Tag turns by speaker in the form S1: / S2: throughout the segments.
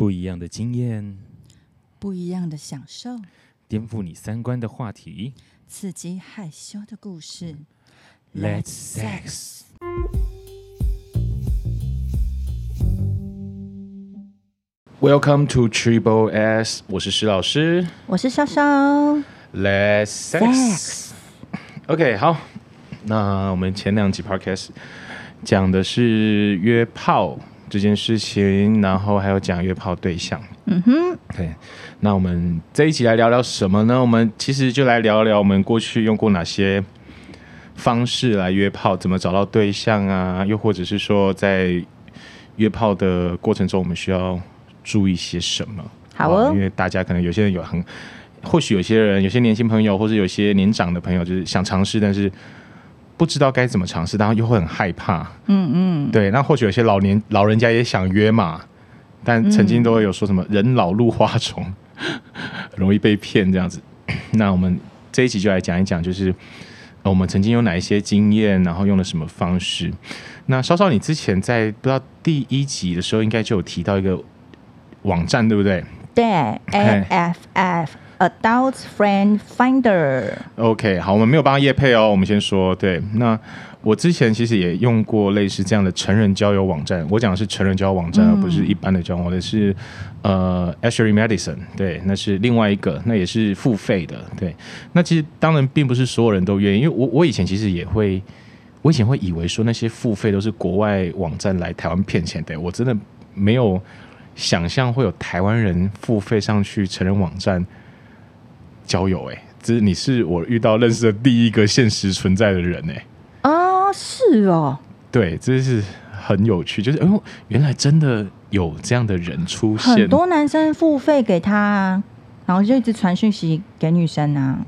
S1: 不一样的经验，
S2: 不一样的享受，
S1: 颠覆你三观的话题，
S2: 刺激害羞的故事。
S1: Let's sex。Welcome to Triple S，我是石老师，
S2: 我是潇潇。
S1: Let's sex。OK，好，那我们前两集 Podcast 讲的是约炮。这件事情，然后还有讲约炮对象。嗯哼，对。那我们这一集来聊聊什么呢？我们其实就来聊聊我们过去用过哪些方式来约炮，怎么找到对象啊？又或者是说，在约炮的过程中，我们需要注意些什么？
S2: 好哦，
S1: 因为大家可能有些人有很，或许有些人，有些年轻朋友，或者有些年长的朋友，就是想尝试，但是。不知道该怎么尝试，然后又会很害怕。嗯嗯，对。那或许有些老年老人家也想约嘛，但曾经都会有说什么“人老路花丛”，容易被骗这样子。那我们这一集就来讲一讲，就是我们曾经有哪一些经验，然后用了什么方式。那稍稍，你之前在不知道第一集的时候，应该就有提到一个网站，对不对？
S2: 对，AFF。Adult Friend Finder。
S1: OK，好，我们没有帮他业配哦。我们先说，对，那我之前其实也用过类似这样的成人交友网站。我讲的是成人交友网站，嗯、而不是一般的交友网站。是呃，Ashley Madison，对，那是另外一个，那也是付费的。对，那其实当然并不是所有人都愿意，因为我我以前其实也会，我以前会以为说那些付费都是国外网站来台湾骗钱的。我真的没有想象会有台湾人付费上去成人网站。交友哎、欸，这是你是我遇到认识的第一个现实存在的人哎、欸，
S2: 啊是哦，
S1: 对，这是很有趣，就是哦，原来真的有这样的人出现，
S2: 很多男生付费给他，啊，然后就一直传讯息给女生啊，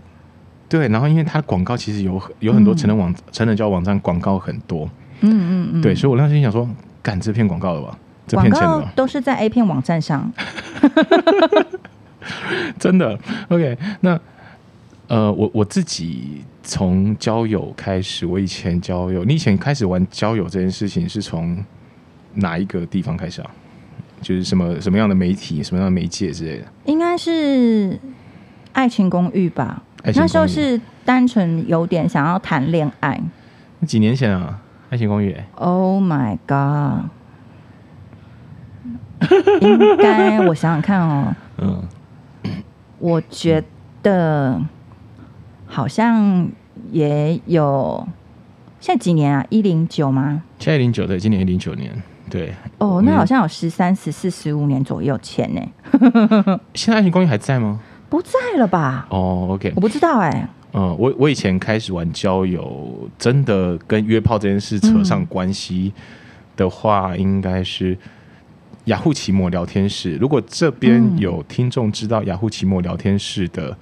S1: 对，然后因为他的广告其实有有很多成人网、嗯、成人交友网站广告很多，嗯嗯嗯，对，所以我当时想说，干这片广告了吧，这片钱了吧，
S2: 都是在 A 片网站上。
S1: 真的，OK，那呃，我我自己从交友开始，我以前交友，你以前开始玩交友这件事情是从哪一个地方开始啊？就是什么什么样的媒体、什么样的媒介之类的？
S2: 应该是爱情公寓吧？那时候是单纯有点想要谈恋爱。
S1: 几年前啊，爱情公寓。
S2: Oh my god！应该我想想看哦，嗯。我觉得好像也有，现在几年啊？一零九吗？
S1: 现在零九对，今年一零九年，对。
S2: 哦，那好像有十三、十四、十五年左右前呢。
S1: 现在爱情公寓还在吗？
S2: 不在了吧？
S1: 哦，OK，
S2: 我不知道哎、欸。
S1: 嗯，我我以前开始玩交友，真的跟约炮这件事扯上关系的话，应该是。雅虎奇摩聊天室，如果这边有听众知道雅虎奇摩聊天室的，嗯、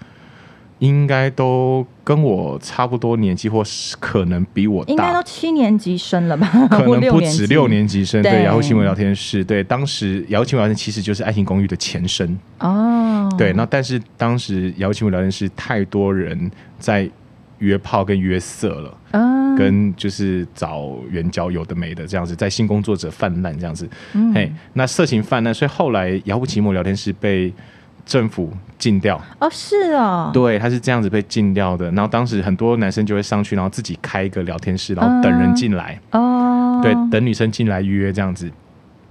S1: 应该都跟我差不多年纪，或是可能比我大，
S2: 应该都七年级生了吧？
S1: 可能 不止六年级生。对，雅虎奇摩聊天室，对，当时雅虎奇摩聊天室其实就是爱情公寓的前身哦。对，那但是当时雅虎奇摩聊天室太多人在约炮跟约色了。嗯跟就是找援交有的没的这样子，在性工作者泛滥这样子，嗯、嘿，那色情泛滥，所以后来雅虎奇摩聊天室被政府禁掉。
S2: 哦，是哦，
S1: 对，他是这样子被禁掉的。然后当时很多男生就会上去，然后自己开一个聊天室，然后等人进来。哦、嗯，对，等女生进来约这样子。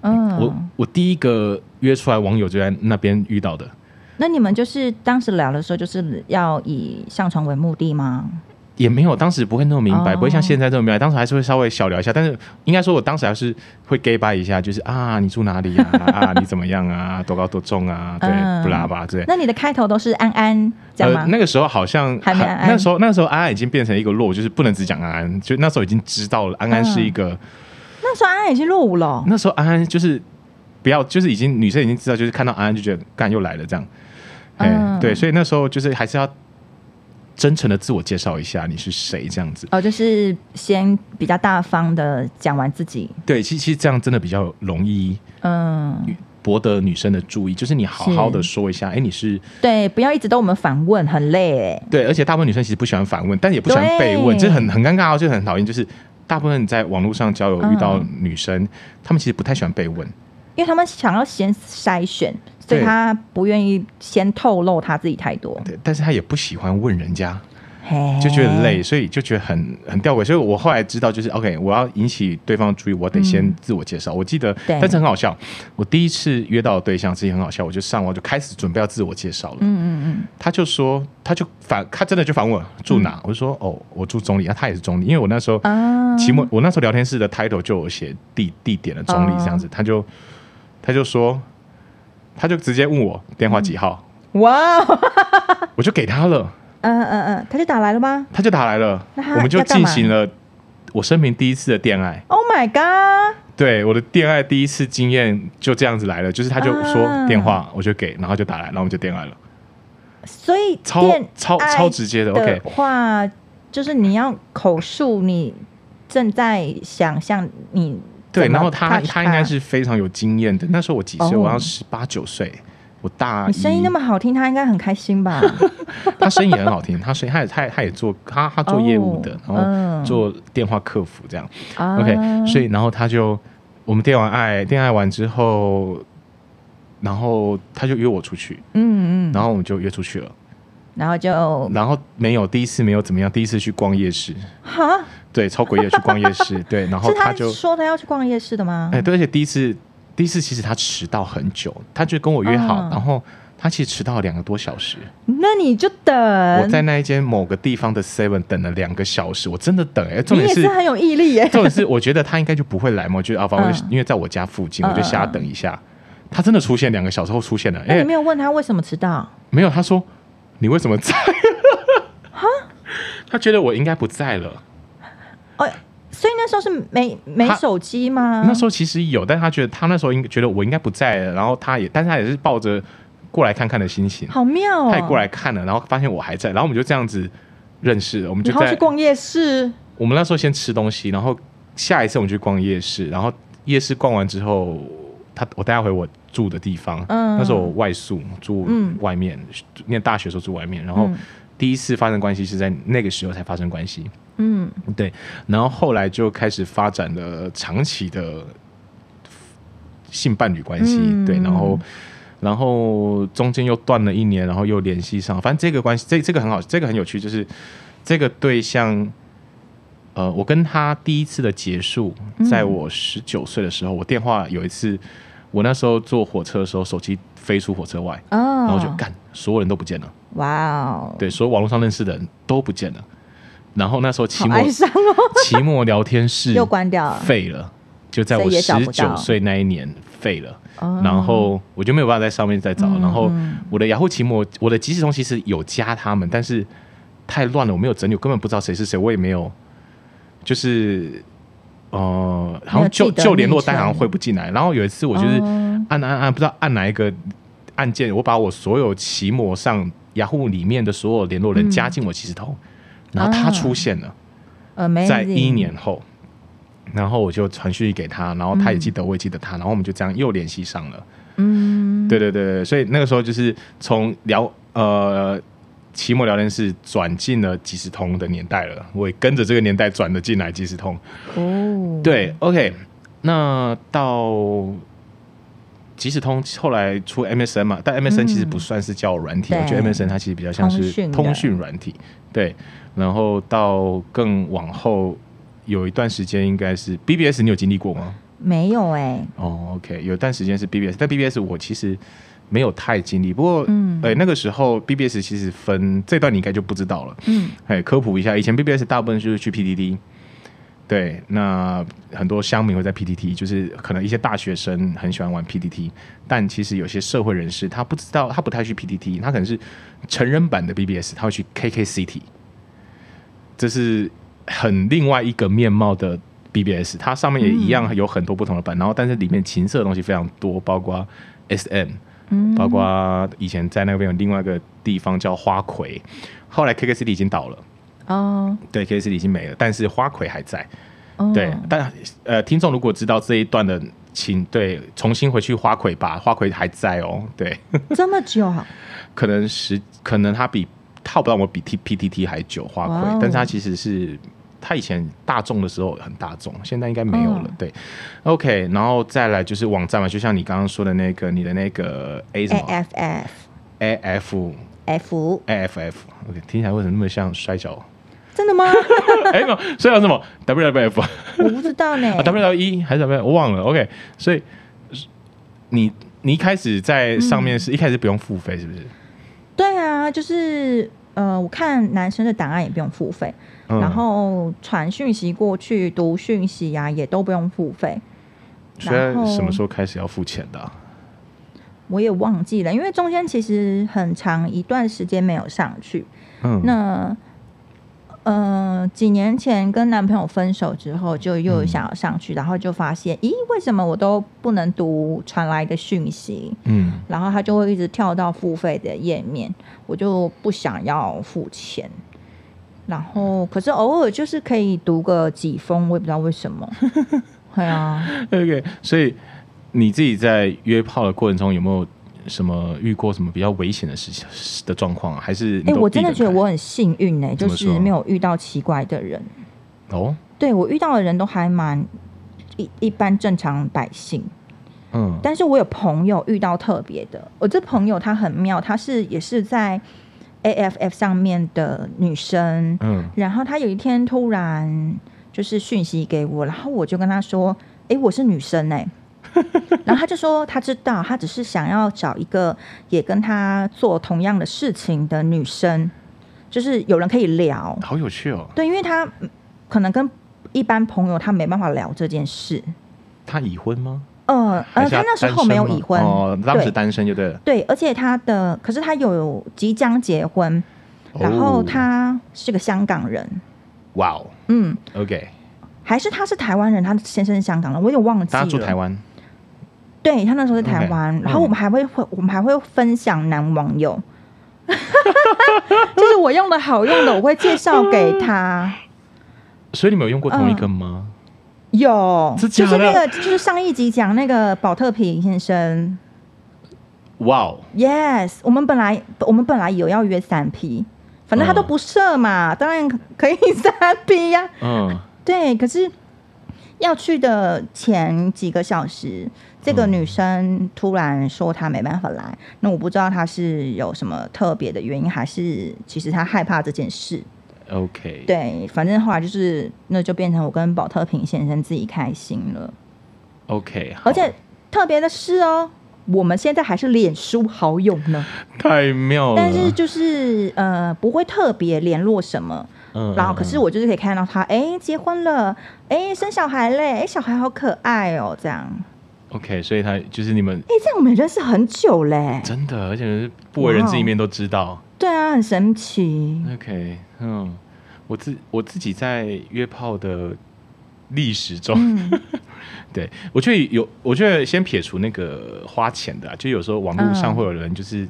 S1: 嗯，我我第一个约出来网友就在那边遇到的。
S2: 那你们就是当时聊的时候，就是要以上床为目的吗？
S1: 也没有，当时不会那么明白，不会像现在这么明白。当时还是会稍微小聊一下，但是应该说，我当时还是会 gay 拜一下，就是啊，你住哪里啊？啊，你怎么样啊？多高多重啊？对，不拉吧，对。
S2: 那你的开头都是安安这样吗？
S1: 那个时候好像还没安安，那时候那时候安安已经变成一个落，就是不能只讲安安，就那时候已经知道了安安是一个。
S2: 那时候安安已经落伍了。
S1: 那时候安安就是不要，就是已经女生已经知道，就是看到安安就觉得干又来了这样。哎，对，所以那时候就是还是要。真诚的自我介绍一下，你是谁？这样子
S2: 哦，就是先比较大方的讲完自己。
S1: 对，其实其实这样真的比较容易，嗯，博得女生的注意。就是你好好的说一下，哎是，你是
S2: 对，不要一直都我们反问，很累。
S1: 对，而且大部分女生其实不喜欢反问，但也不喜欢被问，这对很很尴尬哦，就很讨厌。就是大部分在网络上交友遇到女生，她、嗯、们其实不太喜欢被问。
S2: 因为他们想要先筛选，所以他不愿意先透露他自己太多。
S1: 对，但是他也不喜欢问人家。就觉得累，所以就觉得很很吊诡。所以我后来知道，就是 OK，我要引起对方注意，我得先自我介绍。嗯、我记得，但是很好笑。我第一次约到的对象，自己很好笑。我就上网就开始准备要自我介绍了。嗯嗯嗯。他就说，他就反，他真的就反问我住哪？嗯、我就说，哦，我住中坜。那、啊、他也是中坜，因为我那时候期末，我那时候聊天室的 title 就有写地地点的中坜这样子。他就他就说，他就直接问我电话几号？嗯、哇！我就给他了。
S2: 嗯嗯嗯，他就打来了吗？
S1: 他就打来了，我们就进行了我生平第一次的恋爱。
S2: Oh my god！
S1: 对，我的恋爱第一次经验就这样子来了，就是他就说电话，我就给，然后就打来，然后我们就恋爱了。
S2: 所以
S1: 超超超直接的，OK。
S2: 话就是你要口述你正在想象你
S1: 对，然后他他应该是非常有经验的。那时候我几岁？我好像十八九岁。我大，
S2: 你声音那么好听，他应该很开心吧？
S1: 他声音也很好听，他声音他也他也他也做他他做业务的，哦、然后做电话客服这样。嗯、OK，所以然后他就我们电完爱，电爱完之后，然后他就约我出去，嗯嗯，然后我们就约出去了，
S2: 然后就
S1: 然后没有第一次没有怎么样，第一次去逛夜市，哈，对，超诡异去逛夜市，对，然后他就
S2: 说他要去逛夜市的吗？
S1: 哎，对，而且第一次。第一次其实他迟到很久，他就跟我约好，嗯、然后他其实迟到了两个多小时。
S2: 那你就等。
S1: 我在那一间某个地方的 Seven 等了两个小时，我真的等哎、欸。重点是
S2: 是很有毅力耶。
S1: 重点是我觉得他应该就不会来嘛，我觉得啊，反正因为在我家附近，嗯、我就瞎等一下。嗯、他真的出现两个小时后出现了。哎，你
S2: 没有问他为什么迟到？
S1: 没有，他说你为什么在？哈？他觉得我应该不在了。
S2: 哎。所以那时候是没没手机吗？
S1: 那时候其实有，但是他觉得他那时候应觉得我应该不在了，然后他也，但是他也是抱着过来看看的心情，
S2: 好妙哦。
S1: 他也过来看了，然后发现我还在，然后我们就这样子认识了。我们就在
S2: 去逛夜市。
S1: 我们那时候先吃东西，然后下一次我们去逛夜市，然后夜市逛完之后，他我带他回我住的地方。嗯，那时候我外宿住外面，念大学时候住外面，然后第一次发生关系是在那个时候才发生关系。嗯，对，然后后来就开始发展了长期的性伴侣关系，嗯、对，然后然后中间又断了一年，然后又联系上，反正这个关系，这这个很好，这个很有趣，就是这个对象，呃，我跟他第一次的结束，在我十九岁的时候，嗯、我电话有一次，我那时候坐火车的时候，手机飞出火车外，哦、然后就干，所有人都不见了，哇哦，对，所有网络上认识的人都不见了。然后那时候期末，哦、期末聊天室
S2: 又关掉了，
S1: 废了，就在我十九岁那一年废了。然后我就没有办法在上面再找。嗯、然后我的雅虎期末，我的即时通其实有加他们，但是太乱了，我没有整理，我根本不知道谁是谁，我也没有，就是呃，好像就就联络单好像汇不进来。然后有一次我就是按按按，不知道按哪一个按键，我把我所有期末上雅虎里面的所有联络人加进我即时通。嗯然后他出现了，在一年后，然后我就传讯息给他，然后他也记得，我也记得他，然后我们就这样又联系上了。嗯，对对对，所以那个时候就是从聊呃期末聊天室转进了即时通的年代了，我也跟着这个年代转了进来即时通。哦，对，OK，那到。即时通后来出 MSN 嘛，但 MSN 其实不算是交友软体，嗯、我觉得 MSN 它其实比较像是通讯软体。对，然后到更往后有一段时间，应该是 BBS，你有经历过吗？
S2: 没有哎、欸。
S1: 哦、oh，OK，有一段时间是 BBS，但 BBS 我其实没有太经历。不过，嗯，哎，那个时候 BBS 其实分这段你应该就不知道了。嗯，哎，科普一下，以前 BBS 大部分就是去 PDD。对，那很多乡民会在 PTT，就是可能一些大学生很喜欢玩 PTT，但其实有些社会人士他不知道，他不太去 PTT，他可能是成人版的 BBS，他会去 KKCity，这是很另外一个面貌的 BBS，它上面也一样有很多不同的版，然后但是里面情色的东西非常多，包括 SM，包括以前在那边有另外一个地方叫花魁，后来 KKCity 已经倒了。哦，oh. 对，KKCity 已经没了，但是花魁还在。Oh. 对，但呃，听众如果知道这一段的，请对重新回去花魁吧，花魁还在哦。对，
S2: 这么久啊？
S1: 可能十，可能他比他不知道我比 T P T T 还久，花魁，Wow. 但是他其实是他以前大众的时候很大众，现在应该没有了。嗯、对，OK，然后再来就是网站嘛，就像你刚刚说的那个，你的那个 A 什么
S2: AFF，AF
S1: F，AFF，OK，听起来为什么那么像摔跤？
S2: 真的吗？
S1: 哎，没有，摔跤什么 WWF？
S2: 我不知道呢。
S1: 啊，WWE 还是什么？我忘了。OK，所以你你一开始在上面是、嗯、一开始不用付费，是不是？
S2: 对啊，就是呃，我看男生的档案也不用付费，嗯、然后传讯息过去、读讯息啊，也都不用付费。
S1: 所以什么时候开始要付钱的、啊？
S2: 我也忘记了，因为中间其实很长一段时间没有上去。嗯，那。嗯、呃，几年前跟男朋友分手之后，就又想要上去，嗯、然后就发现，咦，为什么我都不能读传来的讯息？嗯，然后他就会一直跳到付费的页面，我就不想要付钱。然后，可是偶尔就是可以读个几封，我也不知道为什么。对啊
S1: ，OK，所以你自己在约炮的过程中有没有？什么遇过什么比较危险的事情的状况啊？还是哎、欸，
S2: 我真的觉得我很幸运哎、欸，就是没有遇到奇怪的人哦。对，我遇到的人都还蛮一一般正常百姓，嗯。但是我有朋友遇到特别的，我这朋友她很妙，她是也是在 AFF 上面的女生，嗯。然后她有一天突然就是讯息给我，然后我就跟她说：“哎、欸，我是女生哎、欸。” 然后他就说，他知道，他只是想要找一个也跟他做同样的事情的女生，就是有人可以聊。
S1: 好有趣哦。
S2: 对，因为他可能跟一般朋友他没办法聊这件事。
S1: 他已婚吗？
S2: 呃呃，他那时候没有已婚
S1: 哦，当时单身就对了。
S2: 对，而且他的可是他有即将结婚，然后他是个香港人。
S1: 哇哦，嗯，OK，
S2: 还是他是台湾人，他先生是香港人，我有忘记了。
S1: 他住台湾。
S2: 对，他那时候在台湾，okay, 然后我们还会会、嗯、我们还会分享男网友，就是我用的好用的，我会介绍给他。
S1: 所以你们有用过同一个吗？
S2: 嗯、有，就是那个就是上一集讲那个宝特瓶先生。
S1: 哇哦
S2: ，Yes，我们本来我们本来有要约三 P，反正他都不设嘛，嗯、当然可以三 P 呀。嗯，对，可是要去的前几个小时。这个女生突然说她没办法来，嗯、那我不知道她是有什么特别的原因，还是其实她害怕这件事。
S1: OK，
S2: 对，反正后来就是那就变成我跟宝特平先生自己开心了。
S1: OK，
S2: 而且特别的是哦，我们现在还是脸书好友呢，
S1: 太妙了。
S2: 但是就是呃不会特别联络什么，嗯，然后可是我就是可以看到他哎结婚了，哎生小孩嘞，哎小孩好可爱哦这样。
S1: OK，所以他就是你们哎，
S2: 这样我们认识很久嘞，
S1: 真的，而且是不为人知一面都知道。
S2: 对啊，很神奇。
S1: OK，嗯，我自我自己在约炮的历史中，嗯、对我觉得有，我觉得先撇除那个花钱的、啊，就有时候网络上会有人就是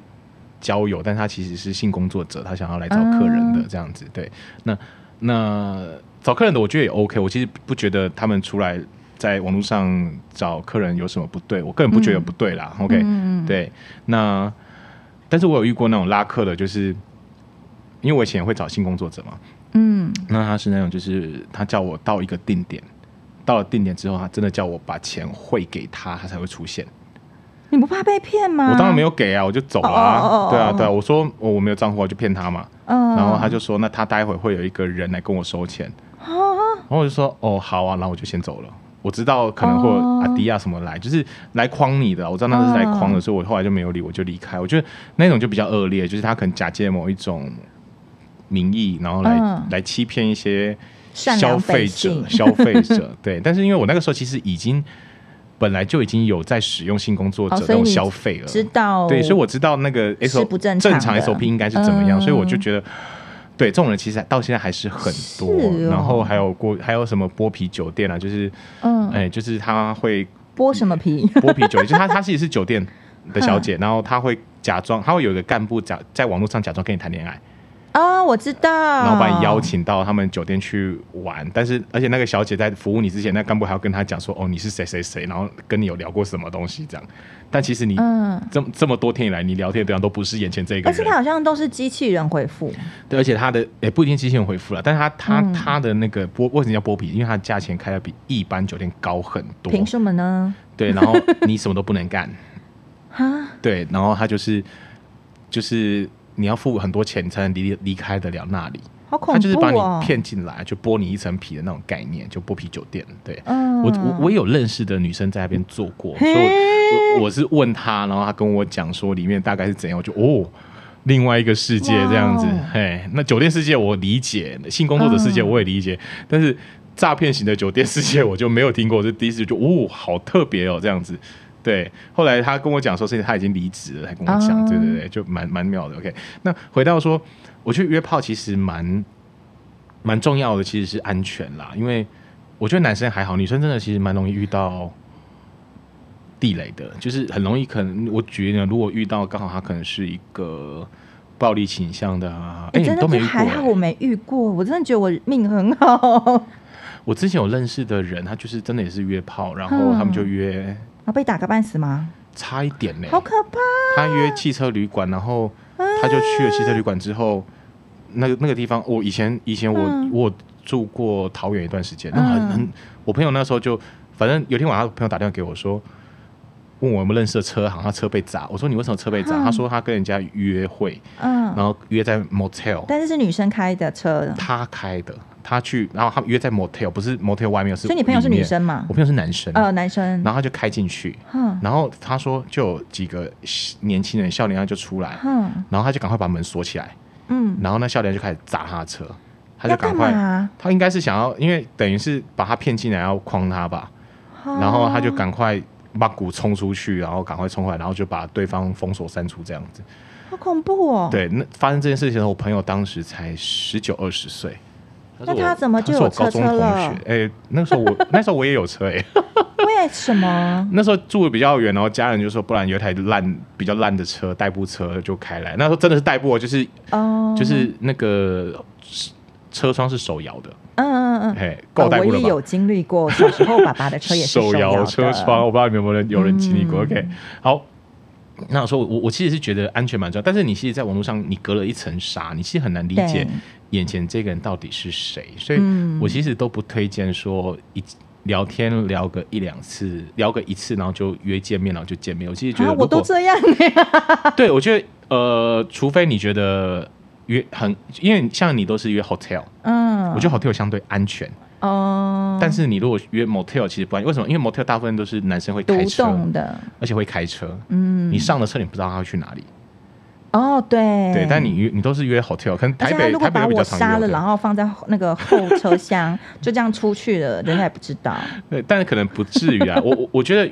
S1: 交友，嗯、但他其实是性工作者，他想要来找客人的这样子。对，那那找客人的，我觉得也 OK，我其实不觉得他们出来。在网络上找客人有什么不对？我个人不觉得不对啦。嗯、OK，嗯、对，那但是我有遇过那种拉客的，就是因为我以前也会找性工作者嘛。嗯，那他是那种，就是他叫我到一个定点，到了定点之后，他真的叫我把钱汇给他，他才会出现。
S2: 你不怕被骗吗？
S1: 我当然没有给啊，我就走了、啊。Oh, oh, oh, oh. 对啊，对啊，我说我我没有账户，我就骗他嘛。嗯，然后他就说，那他待会会有一个人来跟我收钱。Oh. 然后我就说，哦，好啊，然后我就先走了。我知道可能会阿迪亚什么来，oh. 就是来诓你的。我知道那是来诓的，所以我后来就没有理，我就离开。我觉得那种就比较恶劣，就是他可能假借某一种名义，然后来、uh. 来欺骗一些消费者。消费者对，但是因为我那个时候其实已经本来就已经有在使用性工作者这种消费了，
S2: 知道
S1: 对，所以我知道那个 S O 不正常，SOP 应该是怎么样，uh. 所以我就觉得。对，这种人其实到现在还是很多，哦、然后还有过还有什么剥皮酒店啊，就是，嗯，哎，就是他会
S2: 剥什么皮？
S1: 剥皮酒店，就是他他其实是酒店的小姐，然后他会假装，他会有一个干部假在网络上假装跟你谈恋爱，
S2: 哦，我知道。
S1: 然后把你邀请到他们酒店去玩，但是而且那个小姐在服务你之前，那干部还要跟他讲说，哦，你是谁谁谁，然后跟你有聊过什么东西这样。但其实你嗯，这这么多天以来，你聊天的对象都不是眼前这个人，
S2: 而且他好像都是机器人回复。
S1: 对，而且他的也不一定机器人回复了，但是他他、嗯、他的那个剥为什么叫剥皮？因为他的价钱开的比一般酒店高很多。
S2: 凭什么呢？
S1: 对，然后你什么都不能干。哈？对，然后他就是就是。你要付很多钱，你才能离离开得了那里。
S2: 好恐怖哦！
S1: 他就是把你骗进来，就剥你一层皮的那种概念，就剥皮酒店。对，嗯、我我我有认识的女生在那边做过，所以我我，是问她，然后她跟我讲说里面大概是怎样，我就哦，另外一个世界这样子。嘿，那酒店世界我理解，性工作者世界我也理解，嗯、但是诈骗型的酒店世界我就没有听过，这第一次就哦，好特别哦，这样子。对，后来他跟我讲说，是他已经离职了，还跟我讲，对对对，就蛮蛮妙的。OK，那回到说，我觉得约炮其实蛮蛮重要的，其实是安全啦。因为我觉得男生还好，女生真的其实蛮容易遇到地雷的，就是很容易可能我觉得，如果遇到刚好他可能是一个暴力倾向的啊，哎、欸，你都没遇过、欸？还好
S2: 我没遇过，我真的觉得我命很好。
S1: 我之前有认识的人，他就是真的也是约炮，然后他们就约。
S2: 被打个半死吗？
S1: 差一点呢、欸，
S2: 好可怕！
S1: 他约汽车旅馆，然后他就去了汽车旅馆之后，那个那个地方，我以前以前我、嗯、我住过桃园一段时间，那很很，我朋友那时候就，反正有天晚上朋友打电话给我说，问我有没有认识的车行，他车被砸，我说你为什么车被砸？嗯、他说他跟人家约会，嗯，然后约在 motel，
S2: 但是是女生开的车，
S1: 他开的。他去，然后他们约在 motel，不是 motel 外面，是。
S2: 所以你朋友是女生嘛？
S1: 我朋友是男生。
S2: 呃，男生。
S1: 然后他就开进去，然后他说就有几个年轻人，笑脸，他就出来，然后他就赶快把门锁起来，嗯，然后那笑脸就开始砸他的车，他就赶快，他应该是想要，因为等于是把他骗进来要诓他吧，然后他就赶快把鼓冲出去，然后赶快冲回来，然后就把对方封锁删除这样子。
S2: 好恐怖哦！
S1: 对，那发生这件事情的时候，我朋友当时才十九二十岁。
S2: 那他怎么就有车车了？
S1: 哎、欸，那时候我那时候我也有车哎、欸。
S2: 为什么？
S1: 那时候住的比较远，然后家人就说，不然有一台烂、比较烂的车，代步车就开来。那时候真的是代步，就是哦，就是那个车窗是手摇的。嗯嗯嗯。哎，够代步了吧？
S2: 我也有经历过，小时候爸爸的车也是手摇
S1: 车窗，我不知道你们有没有人有人经历过。嗯、OK，好。那我说我我其实是觉得安全蛮重要，但是你其实，在网络上你隔了一层纱，你其实很难理解。眼前这个人到底是谁？所以我其实都不推荐说一聊天聊个一两次，聊个一次，然后就约见面，然后就见面。我其实觉得，
S2: 我都这样。
S1: 对，我觉得呃，除非你觉得约很，因为像你都是约 hotel，嗯，我觉得 hotel 相对安全哦。但是你如果约 motel，其实不安全。为什么？因为 motel 大部分都是男生会开车的，而且会开车。嗯，你上了车，你不知道他会去哪里。
S2: 哦，对
S1: 对，但你约你都是约 hotel，可能台北
S2: 如果把我杀了，然后放在那个后车厢，就这样出去了，人家也不知道。
S1: 对，但是可能不至于啊。我我我觉得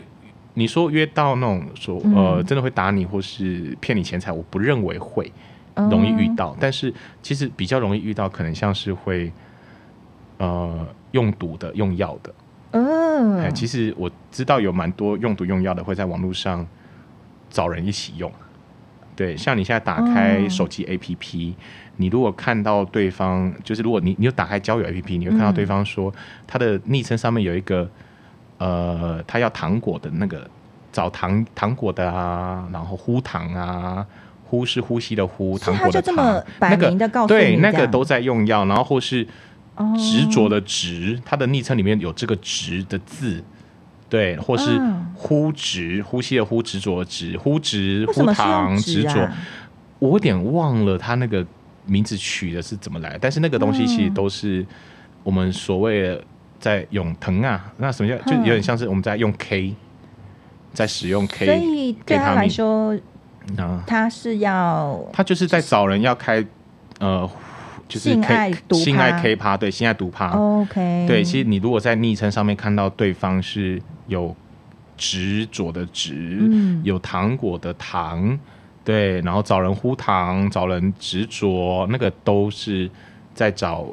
S1: 你说约到那种说呃真的会打你或是骗你钱财，我不认为会容易遇到。但是其实比较容易遇到，可能像是会呃用毒的、用药的。嗯，其实我知道有蛮多用毒用药的会在网络上找人一起用。对，像你现在打开手机 APP，、嗯、你如果看到对方，就是如果你你有打开交友 APP，你会看到对方说他的昵称上面有一个，呃，他要糖果的那个找糖糖果的啊，然后呼糖啊，呼是呼吸的呼，糖果的糖，那个对，那个都在用药，然后或是执着的执，他的昵称里面有这个执的字。对，或是呼执，呼吸的呼，执着的执，呼执呼堂执着，我有点忘了他那个名字取的是怎么来，但是那个东西其实都是我们所谓的在用藤啊，那什么叫就有点像是我们在用 K，在使用 K，
S2: 所以对他来说，啊，他是要
S1: 他就是在找人要开呃。就是性爱性爱 K 趴，对，性爱毒趴。
S2: OK，
S1: 对，其实你如果在昵称上面看到对方是有执着的执，嗯、有糖果的糖，对，然后找人呼糖，找人执着，那个都是在找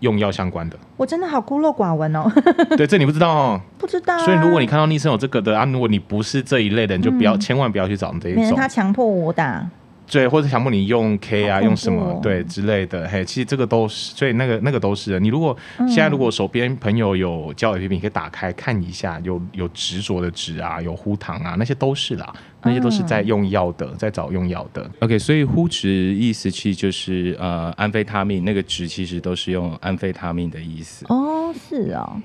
S1: 用药相关的。
S2: 我真的好孤陋寡闻哦。
S1: 对，这你不知道哦。
S2: 不知道、啊。
S1: 所以如果你看到昵称有这个的啊，如果你不是这一类的，你就不要，嗯、千万不要去找这一种。
S2: 免得他强迫我打。
S3: 对，或者强迫你用 K 啊，用什么对之类的，嘿，其实这个都是，所以那个那个都是的。你如果现在如果手边朋友有交友 APP，你可以打开看一下，有有执着的执啊，有呼糖啊，那些都是啦，那些都是在用药的，在找用药的。
S1: OK，所以呼执意思其实就是呃安非他命，那个执其实都是用安非他命的意思。
S2: 哦，是哦。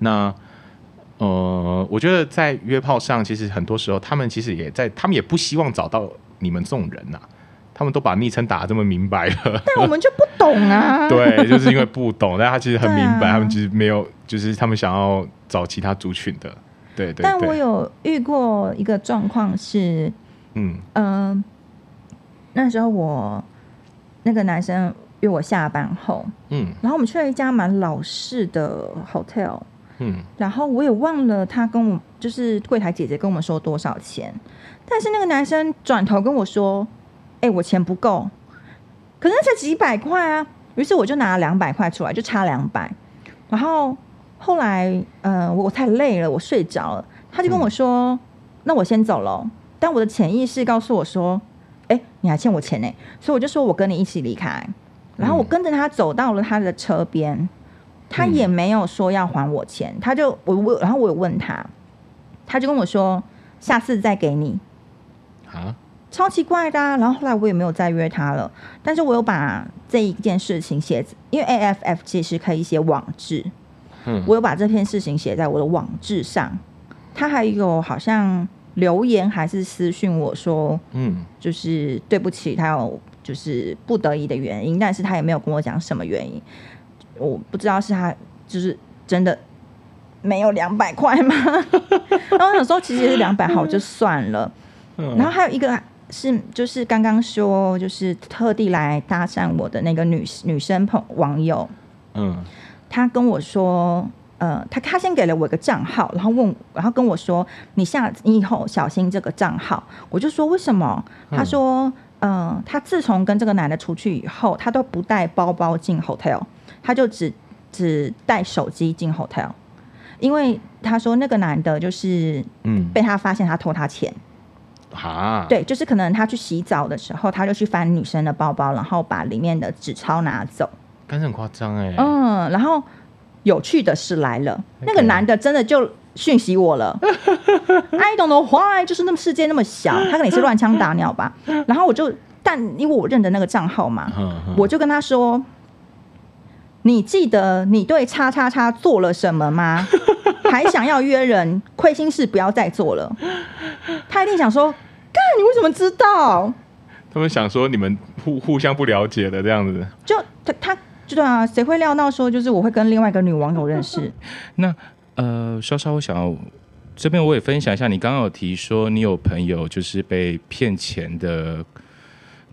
S3: 那呃，我觉得在约炮上，其实很多时候他们其实也在，他们也不希望找到。你们这种人呐、啊，他们都把昵称打得这么明白了，
S2: 但我们就不懂啊。
S3: 对，就是因为不懂，但他其实很明白，啊、他们其实没有，就是他们想要找其他族群的。对对，对。
S2: 但我有遇过一个状况是，嗯嗯、呃，那时候我那个男生约我下班后，嗯，然后我们去了一家蛮老式的 hotel，嗯，然后我也忘了他跟我就是柜台姐姐跟我们说多少钱。但是那个男生转头跟我说：“哎、欸，我钱不够，可是那才几百块啊。”于是我就拿了两百块出来，就差两百。然后后来，呃，我太累了，我睡着了。他就跟我说：“嗯、那我先走了。”但我的潜意识告诉我说：“哎、欸，你还欠我钱呢。”所以我就说：“我跟你一起离开。”然后我跟着他走到了他的车边，他也没有说要还我钱，他就我我，然后我有问他，他就跟我说：“下次再给你。”啊，超奇怪的啊。然后后来我也没有再约他了，但是我有把这一件事情写，因为 AFF 其实可以写网志，嗯，我有把这件事情写在我的网志上。他还有好像留言还是私讯我说，嗯，就是对不起，他有就是不得已的原因，但是他也没有跟我讲什么原因，我不知道是他就是真的没有两百块吗？然后有时候，其实是两百好就算了。然后还有一个是，就是刚刚说，就是特地来搭讪我的那个女女生朋网友，嗯，她跟我说，呃，她她先给了我一个账号，然后问，然后跟我说，你下你以后小心这个账号。我就说为什么？她说，嗯、呃，他自从跟这个男的出去以后，她都不带包包进 hotel，他就只只带手机进 hotel，因为他说那个男的就是，嗯，被他发现他偷他钱。
S3: 啊，
S2: 对，就是可能他去洗澡的时候，他就去翻女生的包包，然后把里面的纸钞拿走。
S3: 但是很夸张哎。
S2: 嗯，然后有趣的事来了.那个男的真的就讯息我了。I don't know why，就是那么世界那么小，他可能是乱枪打鸟吧。然后我就，但因为我认得那个账号嘛，我就跟他说：“你记得你对叉叉叉做了什么吗？还想要约人？亏心事不要再做了。”他一定想说。干，你为什么知道？
S3: 他们想说你们互互相不了解的这样子。
S2: 就他他就对啊，谁会料到说就是我会跟另外一个女网友认识？
S1: 那呃，稍稍我想要这边我也分享一下，你刚刚有提说你有朋友就是被骗钱的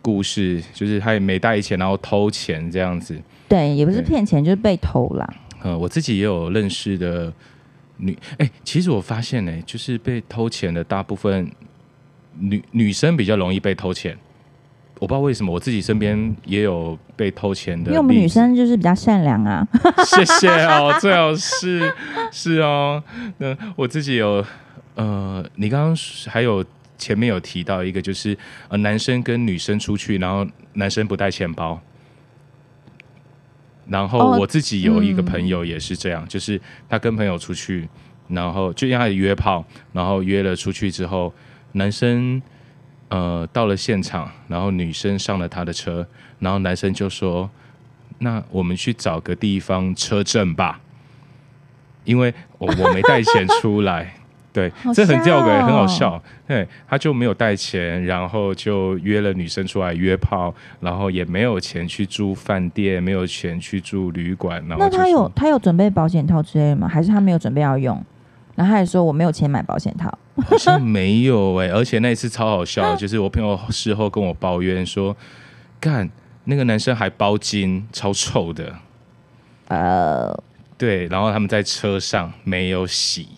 S1: 故事，就是他也没带钱，然后偷钱这样子。
S2: 对，也不是骗钱，就是被偷啦。
S1: 呃，我自己也有认识的女，哎、欸，其实我发现呢、欸，就是被偷钱的大部分。女女生比较容易被偷钱，我不知道为什么，我自己身边也有被偷钱的。
S2: 因为我们女生就是比较善良啊。
S1: 谢谢哦，最好是是哦。那我自己有呃，你刚刚还有前面有提到一个，就是呃，男生跟女生出去，然后男生不带钱包。然后我自己有一个朋友也是这样，哦嗯、就是他跟朋友出去，然后就让他约炮，然后约了出去之后。男生呃到了现场，然后女生上了他的车，然后男生就说：“那我们去找个地方车震吧，因为我我没带钱出来。”对，哦、这很吊诡，很好笑。对，他就没有带钱，然后就约了女生出来约炮，然后也没有钱去住饭店，没有钱去住旅馆。然后
S2: 那他有他有准备保险套之类的吗？还是他没有准备要用？然后他还说我没有钱买保险套，
S1: 好像没有哎、欸，而且那一次超好笑，就是我朋友事后跟我抱怨说，干那个男生还包金，超臭的，呃，对，然后他们在车上没有洗，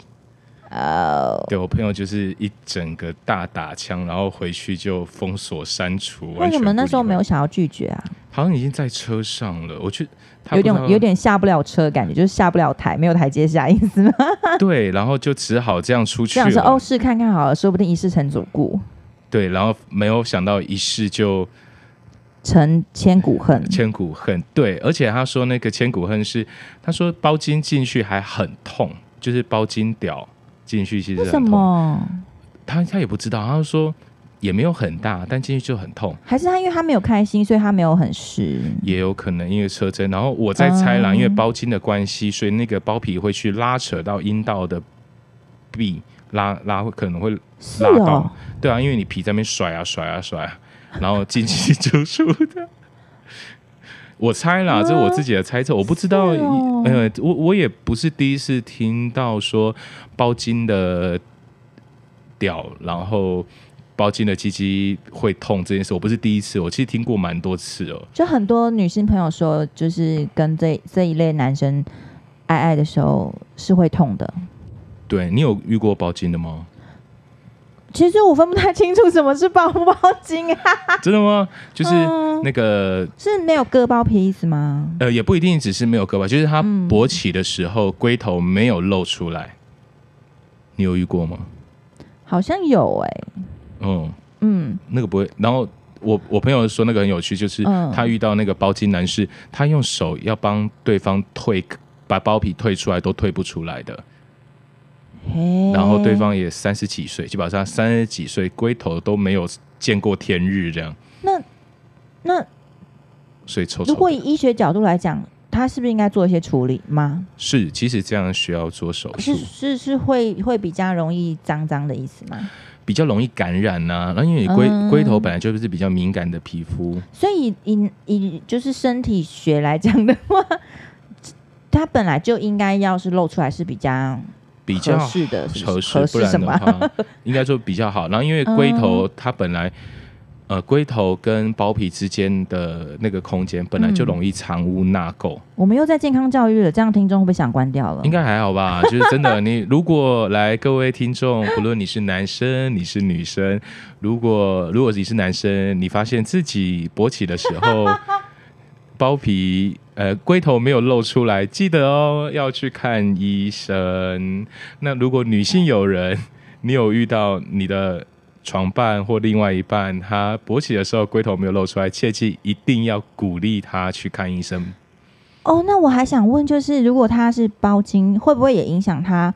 S1: 哦，对我朋友就是一整个大打枪，然后回去就封锁删除，
S2: 为什么那时候没有想要拒绝啊？
S1: 好像已经在车上了，我去。
S2: 有点有点下不了车，感觉就是下不了台，没有台阶下意思吗？
S1: 对，然后就只好这样出去。
S2: 这样说哦，试看看好了，说不定一试成主顾。
S1: 对，然后没有想到一试就
S2: 成千古恨，
S1: 千古恨。对，而且他说那个千古恨是，他说包金进去还很痛，就是包金屌进去其实很痛。他他也不知道，他说也没有很大，但进去就很痛。
S2: 还是他因为他没有开心，所以他没有很湿。
S1: 也有可能因为车针，然后我在猜啦，嗯、因为包茎的关系，所以那个包皮会去拉扯到阴道的壁。拉拉会可能会拉到，哦、对啊，因为你皮在那边甩啊甩啊甩啊，然后进去就出的。我猜啦，这是我自己的猜测，我不知道，哦、呃，我我也不是第一次听到说包茎的屌，然后包茎的鸡鸡会痛这件事，我不是第一次，我其实听过蛮多次哦。
S2: 就很多女性朋友说，就是跟这这一类男生爱爱的时候是会痛的。
S1: 对，你有遇过包茎的吗？
S2: 其实我分不太清楚什么是包不包茎啊。
S1: 真的吗？就是那个、嗯、
S2: 是没有割包皮意思吗？
S1: 呃，也不一定只是没有割包，就是他勃起的时候龟头没有露出来。嗯、你有遇过吗？
S2: 好像有哎、欸。
S1: 嗯嗯，那个不会。然后我我朋友说那个很有趣，就是他遇到那个包茎男士，他用手要帮对方退把包皮退出来都退不出来的。然后对方也三十几岁，基本上三十几岁，龟头都没有见过天日这样。
S2: 那那
S1: 所以抽，
S2: 如果以医学角度来讲，他是不是应该做一些处理吗？
S1: 是，其实这样需要做手术。
S2: 是是是会会比较容易脏脏的意思吗？
S1: 比较容易感染呐、啊，那因为你龟、嗯、龟头本来就是比较敏感的皮肤，
S2: 所以以以就是身体学来讲的话，它本来就应该要是露出来是比较。
S1: 比较合适的合适，不然的话，应该说比较好。然后因为龟头它本来，呃，龟头跟包皮之间的那个空间本来就容易藏污纳垢。
S2: 我们又在健康教育了，这样听众会不会想关掉了？
S1: 应该还好吧。就是真的，你如果来各位听众，不论你是男生你是女生，如果如果你是男生，你发现自己勃起的时候。包皮呃龟头没有露出来，记得哦，要去看医生。那如果女性友人，你有遇到你的床伴或另外一半，他勃起的时候龟头没有露出来，切记一定要鼓励他去看医生。
S2: 哦，那我还想问，就是如果他是包茎，会不会也影响他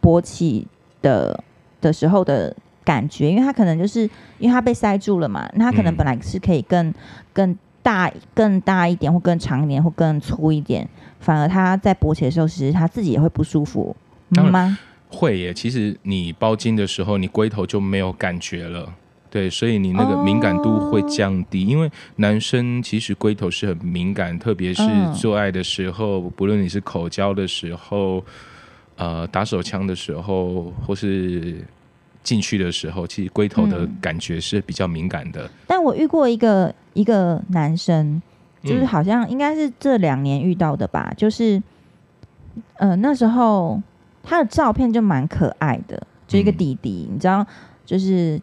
S2: 勃起的的时候的感觉？因为他可能就是因为他被塞住了嘛，那他可能本来是可以更、嗯、更。大更大一点，或更长一点，或更粗一点，反而他在勃起的时候，其实他自己也会不舒服，嗯、吗？
S1: 会耶。其实你包茎的时候，你龟头就没有感觉了，对，所以你那个敏感度会降低。哦、因为男生其实龟头是很敏感，特别是做爱的时候，嗯、不论你是口交的时候，呃，打手枪的时候，或是。进去的时候，其实龟头的感觉是比较敏感的。嗯、
S2: 但我遇过一个一个男生，就是好像应该是这两年遇到的吧。嗯、就是，呃，那时候他的照片就蛮可爱的，就一个弟弟。嗯、你知道，就是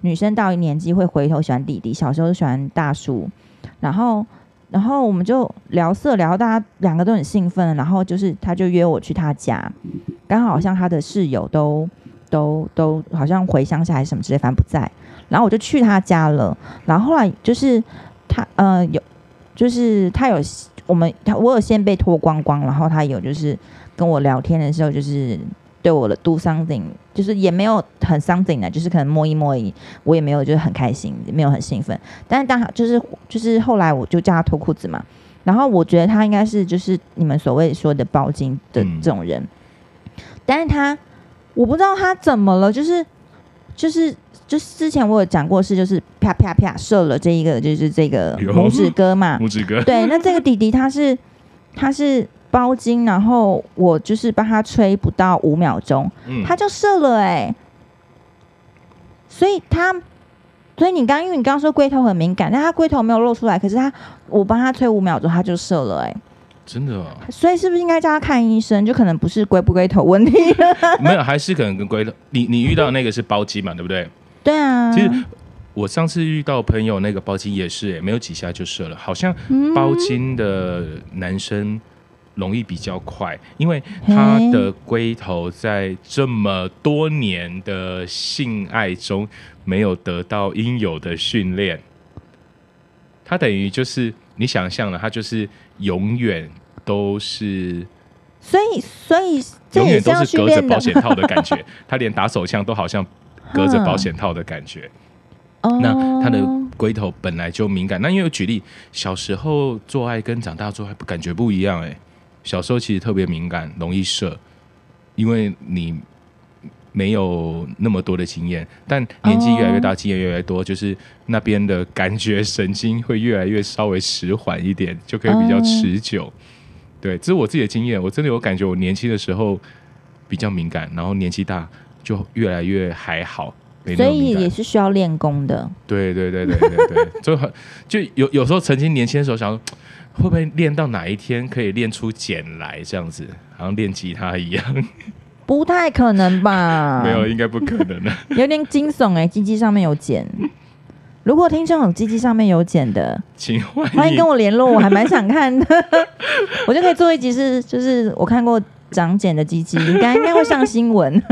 S2: 女生到一年纪会回头喜欢弟弟，小时候喜欢大叔。然后，然后我们就聊色聊，大家两个都很兴奋。然后就是，他就约我去他家，刚好好像他的室友都。都都好像回乡下还是什么之类，反正不在。然后我就去他家了。然后后来就是他呃有，就是他有我们他我有先被脱光光，然后他有就是跟我聊天的时候，就是对我的 do something，就是也没有很 something 的，就是可能摸一摸而已。我也没有就是很开心，没有很兴奋。但是当就是就是后来我就叫他脱裤子嘛。然后我觉得他应该是就是你们所谓说的包茎的这种人，嗯、但是他。我不知道他怎么了，就是，就是，就是之前我有讲过是，就是啪啪啪射了这一个，就是这个拇指哥嘛，
S1: 拇指哥。
S2: 对，那这个弟弟他是他是包茎，然后我就是帮他吹不到五秒钟，嗯、他就射了哎、欸，所以他，所以你刚因为你刚刚说龟头很敏感，但他龟头没有露出来，可是他我帮他吹五秒钟，他就射了哎、欸。
S1: 真的、啊，
S2: 所以是不是应该叫他看医生？就可能不是龟不龟头问题。
S1: 没有，还是可能跟龟头。你你遇到那个是包茎嘛？对不对？
S2: 对啊。
S1: 其实我上次遇到朋友那个包茎也是，哎，没有几下就射了。好像包茎的男生容易比较快，因为他的龟头在这么多年的性爱中没有得到应有的训练，他等于就是你想象的，他就是永远都是，
S2: 所以所以
S1: 永远都是隔着保险套的感觉，他连打手枪都好像隔着保险套的感觉。那他的龟头本来就敏感，那因为我举例，小时候做爱跟长大做爱感觉不一样哎、欸。小时候其实特别敏感，容易射，因为你没有那么多的经验。但年纪越来越大，经验越来越多，就是那边的感觉神经会越来越稍微迟缓一点，就可以比较持久。对，这是我自己的经验。我真的有感觉，我年轻的时候比较敏感，然后年纪大就越来越还好。
S2: 所以也是需要练功的。
S1: 对对对对对对，就很就有有时候曾经年轻的时候想说。会不会练到哪一天可以练出茧来这样子，好像练吉他一样？
S2: 不太可能吧？
S1: 没有，应该不可能的。
S2: 有点惊悚哎、欸，鸡鸡上面有茧。如果听众有鸡鸡上面有茧的，
S1: 请欢迎
S2: 欢迎跟我联络，我还蛮想看的。我就可以做一集是，就是我看过长茧的鸡鸡，应该应该会上新闻。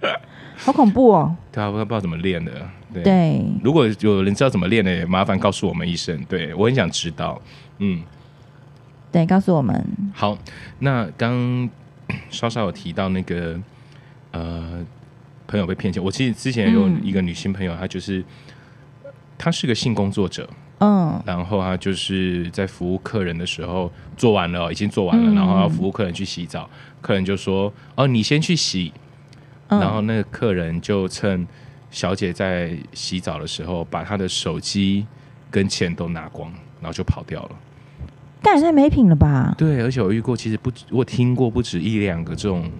S2: 好恐怖哦！
S1: 对啊，我不知道怎么练的。对，
S2: 对
S1: 如果有人知道怎么练的，麻烦告诉我们一声。对，我很想知道。嗯。
S2: 对，告诉我们。
S1: 好，那刚稍稍有提到那个呃，朋友被骗钱。我其实之前有一个女性朋友，嗯、她就是她是个性工作者，嗯，然后他就是在服务客人的时候做完了，已经做完了，嗯、然后要服务客人去洗澡，客人就说：“哦，你先去洗。嗯”然后那个客人就趁小姐在洗澡的时候，把她的手机跟钱都拿光，然后就跑掉了。
S2: 但也太没品了吧？
S1: 对，而且我遇过，其实不止，我听过不止一两个这种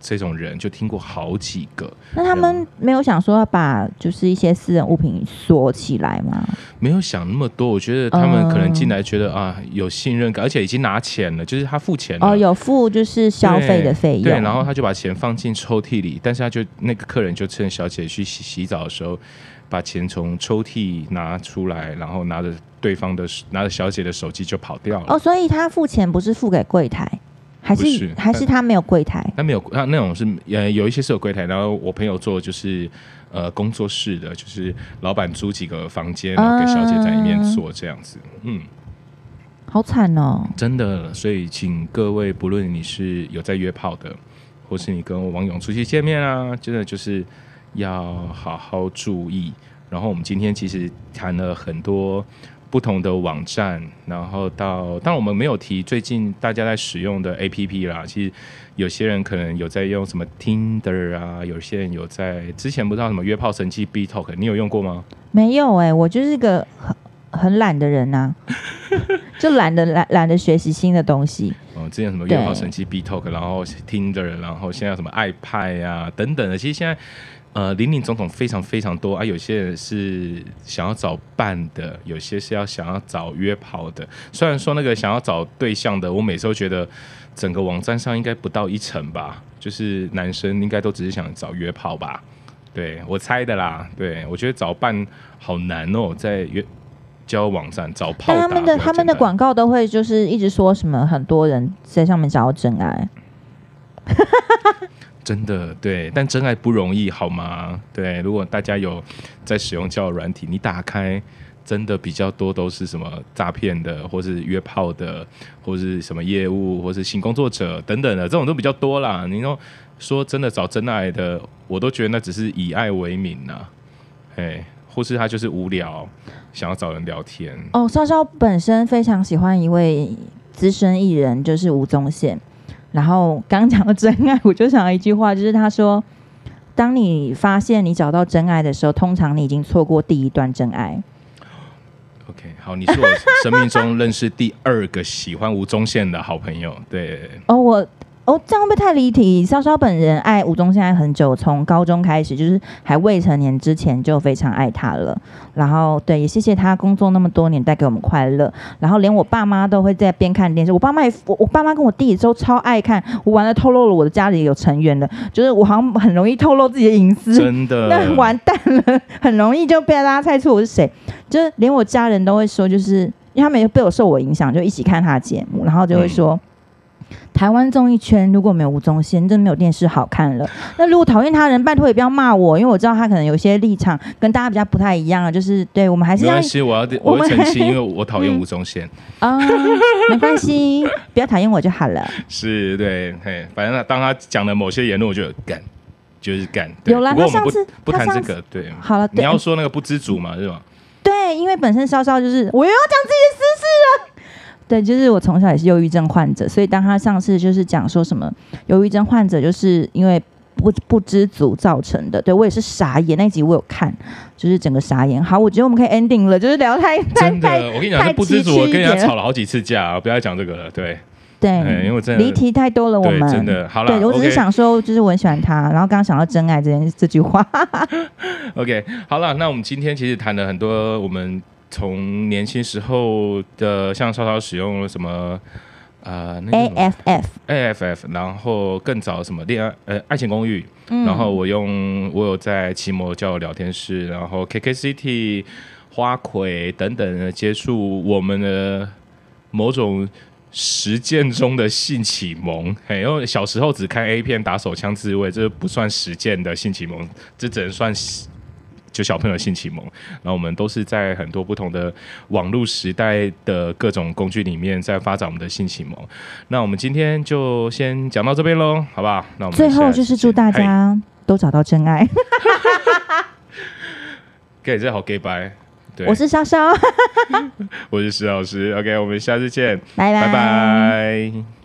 S1: 这种人，就听过好几个。
S2: 那他们没有想说要把就是一些私人物品锁起来吗？
S1: 没有想那么多，我觉得他们可能进来觉得、呃、啊有信任感，而且已经拿钱了，就是他付钱了
S2: 哦，有付就是消费的费用
S1: 对。对，然后他就把钱放进抽屉里，但是他就那个客人就趁小姐去洗洗澡的时候，把钱从抽屉拿出来，然后拿着。对方的拿着小姐的手机就跑掉了
S2: 哦，所以他付钱不是付给柜台，还是，是还是他没有柜台？
S1: 他没有，他那种是呃有一些是有柜台，然后我朋友做就是呃工作室的，就是老板租几个房间，然后给小姐在里面做这样子，嗯，
S2: 好惨哦，
S1: 真的，所以请各位不论你是有在约炮的，或是你跟王勇出去见面啊，真的就是要好好注意。然后我们今天其实谈了很多。不同的网站，然后到，当然我们没有提最近大家在使用的 APP 啦。其实有些人可能有在用什么 Tinder 啊，有些人有在之前不知道什么约炮神器 BeeTalk，你有用过吗？
S2: 没有哎、欸，我就是个很很懒的人呐、啊，就懒得懒懒得学习新的东西。
S1: 哦，之前什么约炮神器 BeeTalk，然后 Tinder，然后现在什么爱派呀等等的，其实现在。呃，林林总总非常非常多啊！有些人是想要找伴的，有些是要想要找约炮的。虽然说那个想要找对象的，我每次都觉得整个网站上应该不到一成吧，就是男生应该都只是想找约炮吧。对，我猜的啦。对，我觉得找伴好难哦，在约交友网站找炮。
S2: 他们的他们的广告都会就是一直说什么很多人在上面找到真爱。
S1: 真的对，但真爱不容易，好吗？对，如果大家有在使用交友软体，你打开，真的比较多都是什么诈骗的，或是约炮的，或是什么业务，或是性工作者等等的，这种都比较多啦。你说说真的找真爱的，我都觉得那只是以爱为名呐，哎，或是他就是无聊，想要找人聊天。
S2: 哦，稍稍本身非常喜欢一位资深艺人，就是吴宗宪。然后刚讲到真爱，我就想到一句话，就是他说：“当你发现你找到真爱的时候，通常你已经错过第一段真爱。”
S1: OK，好，你是我生命中认识第二个喜欢吴宗宪的好朋友。对，
S2: 哦，我。哦，这样会不会太离题？潇潇本人爱吴宗宪爱很久，从高中开始，就是还未成年之前就非常爱他了。然后，对，也谢谢他工作那么多年带给我们快乐。然后，连我爸妈都会在边看电视。我爸妈也，我我爸妈跟我弟都超爱看。我完了，透露了我的家里有成员的，就是我好像很容易透露自己的隐私，
S1: 真的，
S2: 那完蛋了，很容易就被大家猜出我是谁。就是连我家人都会说，就是因为他们也被我受我影响，就一起看他的节目，然后就会说。嗯台湾综艺圈如果没有吴宗宪，真的没有电视好看了。那如果讨厌他的人，拜托也不要骂我，因为我知道他可能有些立场跟大家比较不太一样啊。就是对我们还是要
S1: 没关系，我要 我会澄清，因为我 讨厌吴宗宪
S2: 啊，没关系，不要讨厌我就好了。
S1: 是对，嘿，反正他当他讲的某些言论，我就干，就是干。
S2: 有了，他上次
S1: 不谈这个，对，
S2: 好了，
S1: 你要说那个不知足嘛，是吧？
S2: 对，因为本身稍稍就是我又要讲自己的事了。对，就是我从小也是忧郁症患者，所以当他上次就是讲说什么忧郁症患者就是因为不不知足造成的，对我也是傻眼。那集我有看，就是整个傻眼。好，我觉得我们可以 ending 了，就是聊太
S1: 真的，
S2: 太
S1: 我跟你讲，是不知足，我跟人家吵了好几次架，不要再讲这个了。对
S2: 对，
S1: 因为真的
S2: 离题太多了，我们
S1: 真的好了。
S2: 对我只是想说，就是我很喜欢他，然后刚刚想到真爱这件这句话。
S1: OK，好了，那我们今天其实谈了很多我们。从年轻时候的，像稍稍使用了什么，呃，那个、
S2: A F F
S1: A F F，然后更早什么恋爱，呃，爱情公寓，嗯、然后我用我有在奇摩交友聊天室，然后 K K C T 花魁等等的接触我们的某种实践中的性启蒙，嘿，因为小时候只看 A 片打手枪自慰，这不算实践的性启蒙，这只能算。就小朋友性启蒙，然后我们都是在很多不同的网络时代的各种工具里面在发展我们的性启蒙。那我们今天就先讲到这边喽，好不好？那我们
S2: 最后就是祝大家都找到真爱。
S1: 给这好 gay 拜，对，
S2: 我是莎莎，
S1: 我是石老师，OK，我们下次见，
S2: 拜拜。
S1: 拜拜。